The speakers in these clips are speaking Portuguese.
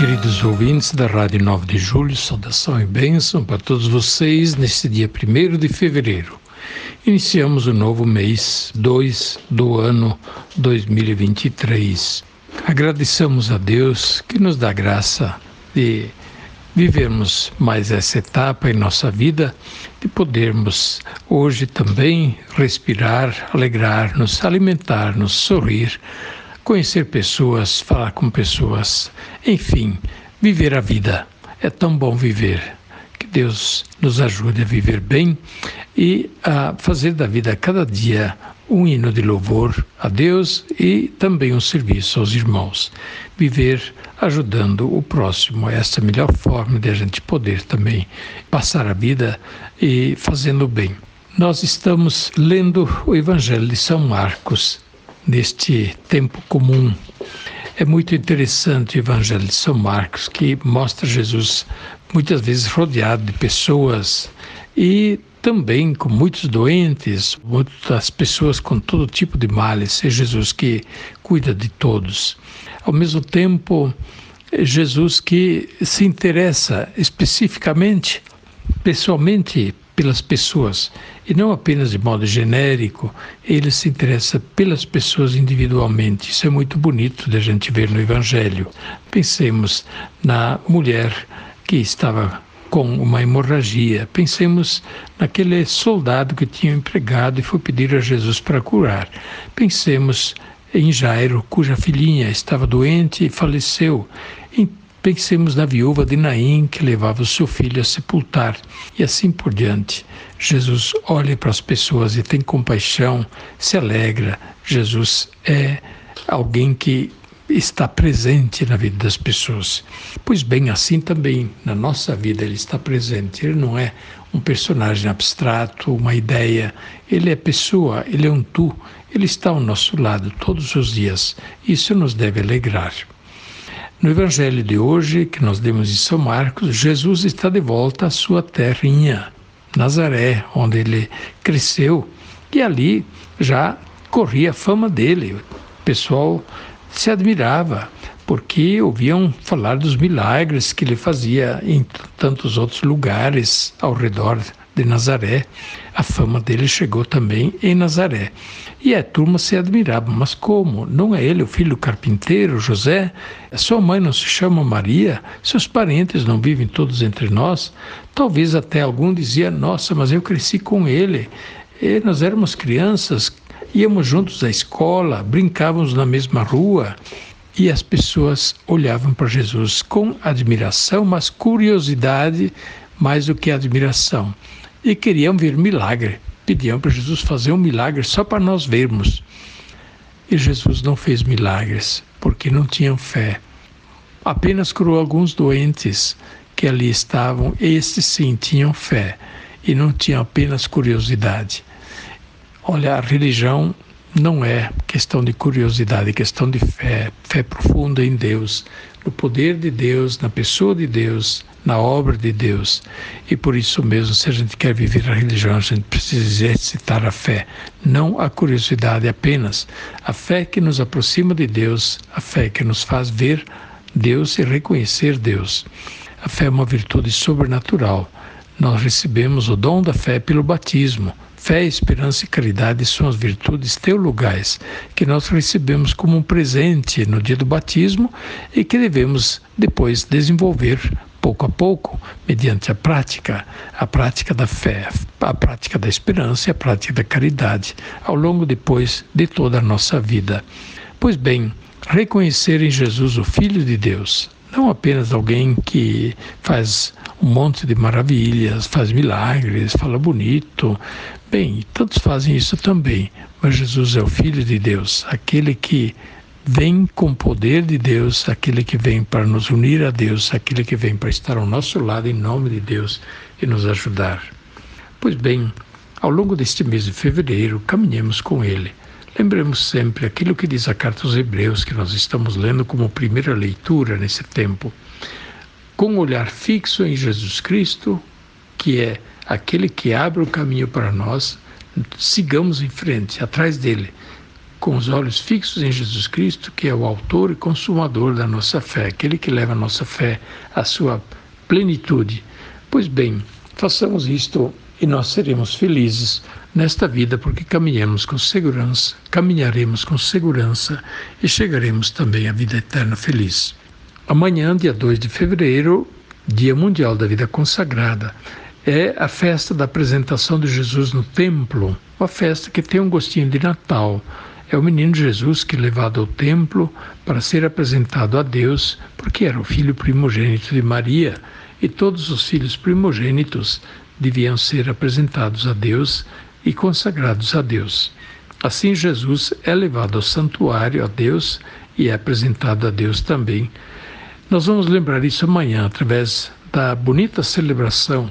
Queridos ouvintes da Rádio 9 de Julho, saudação e bênção para todos vocês neste dia 1 de fevereiro. Iniciamos o novo mês 2 do ano 2023. Agradecemos a Deus que nos dá graça de vivermos mais essa etapa em nossa vida, de podermos hoje também respirar, alegrar-nos, alimentar-nos, sorrir, conhecer pessoas, falar com pessoas, enfim, viver a vida. É tão bom viver. Que Deus nos ajude a viver bem e a fazer da vida cada dia um hino de louvor a Deus e também um serviço aos irmãos. Viver ajudando o próximo, essa é a melhor forma de a gente poder também passar a vida e fazendo bem. Nós estamos lendo o Evangelho de São Marcos neste tempo comum. É muito interessante o Evangelho de São Marcos, que mostra Jesus muitas vezes rodeado de pessoas e também com muitos doentes, muitas pessoas com todo tipo de males. É Jesus que cuida de todos. Ao mesmo tempo, é Jesus que se interessa especificamente, pessoalmente, pelas pessoas e não apenas de modo genérico, ele se interessa pelas pessoas individualmente. Isso é muito bonito de a gente ver no Evangelho. Pensemos na mulher que estava com uma hemorragia. Pensemos naquele soldado que tinha um empregado e foi pedir a Jesus para curar. Pensemos em Jairo, cuja filhinha estava doente e faleceu. Pensemos na viúva de Naim que levava o seu filho a sepultar e assim por diante. Jesus olha para as pessoas e tem compaixão, se alegra. Jesus é alguém que está presente na vida das pessoas. Pois bem, assim também na nossa vida ele está presente. Ele não é um personagem abstrato, uma ideia. Ele é pessoa, ele é um tu. Ele está ao nosso lado todos os dias. Isso nos deve alegrar. No Evangelho de hoje, que nós lemos em São Marcos, Jesus está de volta à sua terrinha, Nazaré, onde ele cresceu, e ali já corria a fama dele. O pessoal se admirava, porque ouviam falar dos milagres que ele fazia em tantos outros lugares ao redor de Nazaré. A fama dele chegou também em Nazaré. E a turma se admirava, mas como? Não é ele o filho do carpinteiro, José? Sua mãe não se chama Maria? Seus parentes não vivem todos entre nós? Talvez até algum dizia, nossa, mas eu cresci com ele. E nós éramos crianças, íamos juntos à escola, brincávamos na mesma rua. E as pessoas olhavam para Jesus com admiração, mas curiosidade mais do que admiração e queriam ver milagre. Pediam para Jesus fazer um milagre só para nós vermos. E Jesus não fez milagres porque não tinham fé. Apenas curou alguns doentes que ali estavam, estes sim tinham fé e não tinham apenas curiosidade. Olha, a religião não é questão de curiosidade, é questão de fé, fé profunda em Deus, no poder de Deus, na pessoa de Deus, na obra de Deus. E por isso mesmo, se a gente quer viver a religião, a gente precisa exercitar a fé, não a curiosidade apenas. A fé que nos aproxima de Deus, a fé que nos faz ver Deus e reconhecer Deus. A fé é uma virtude sobrenatural. Nós recebemos o dom da fé pelo batismo. Fé, esperança e caridade são as virtudes teologais que nós recebemos como um presente no dia do batismo e que devemos depois desenvolver pouco a pouco, mediante a prática, a prática da fé, a prática da esperança e a prática da caridade, ao longo depois de toda a nossa vida. Pois bem, reconhecer em Jesus o Filho de Deus, não apenas alguém que faz um monte de maravilhas, faz milagres, fala bonito. Bem, todos fazem isso também, mas Jesus é o Filho de Deus, aquele que vem com o poder de Deus, aquele que vem para nos unir a Deus, aquele que vem para estar ao nosso lado em nome de Deus e nos ajudar. Pois bem, ao longo deste mês de fevereiro, caminhemos com Ele. Lembremos sempre aquilo que diz a carta aos Hebreus, que nós estamos lendo como primeira leitura nesse tempo. Com o olhar fixo em Jesus Cristo, que é aquele que abre o caminho para nós, sigamos em frente, atrás dele, com os olhos fixos em Jesus Cristo, que é o autor e consumador da nossa fé, aquele que leva a nossa fé à sua plenitude. Pois bem, façamos isto e nós seremos felizes nesta vida porque caminhamos com segurança, caminharemos com segurança e chegaremos também à vida eterna feliz. Amanhã, dia 2 de fevereiro, Dia Mundial da Vida Consagrada, é a festa da apresentação de Jesus no templo, uma festa que tem um gostinho de Natal. É o menino Jesus que é levado ao templo para ser apresentado a Deus, porque era o filho primogênito de Maria, e todos os filhos primogênitos deviam ser apresentados a Deus e consagrados a Deus. Assim, Jesus é levado ao santuário a Deus e é apresentado a Deus também. Nós vamos lembrar isso amanhã através da bonita celebração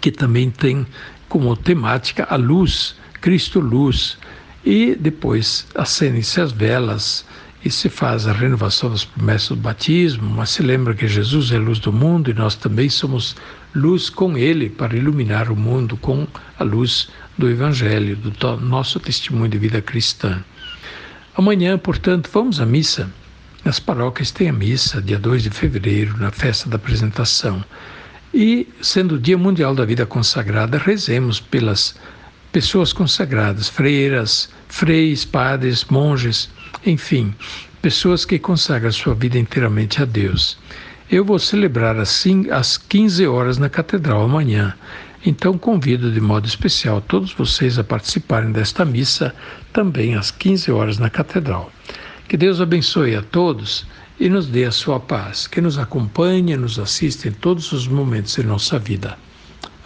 que também tem como temática a luz, Cristo luz. E depois acendem-se as velas e se faz a renovação das promessas do batismo, mas se lembra que Jesus é luz do mundo e nós também somos luz com Ele para iluminar o mundo com a luz do Evangelho, do nosso testemunho de vida cristã. Amanhã, portanto, vamos à missa. Nas paróquias tem a missa, dia 2 de fevereiro, na festa da apresentação. E, sendo o Dia Mundial da Vida Consagrada, rezemos pelas pessoas consagradas, freiras, freis, padres, monges, enfim, pessoas que consagram sua vida inteiramente a Deus. Eu vou celebrar assim às 15 horas na Catedral amanhã. Então convido de modo especial todos vocês a participarem desta missa também às 15 horas na Catedral. Que Deus abençoe a todos e nos dê a sua paz, que nos acompanhe e nos assista em todos os momentos de nossa vida.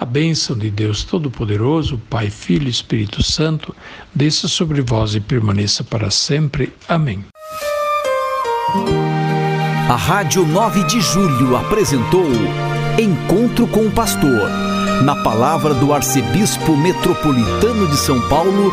A bênção de Deus Todo-Poderoso, Pai, Filho e Espírito Santo, desça sobre vós e permaneça para sempre. Amém. A Rádio 9 de Julho apresentou Encontro com o Pastor, na palavra do Arcebispo Metropolitano de São Paulo,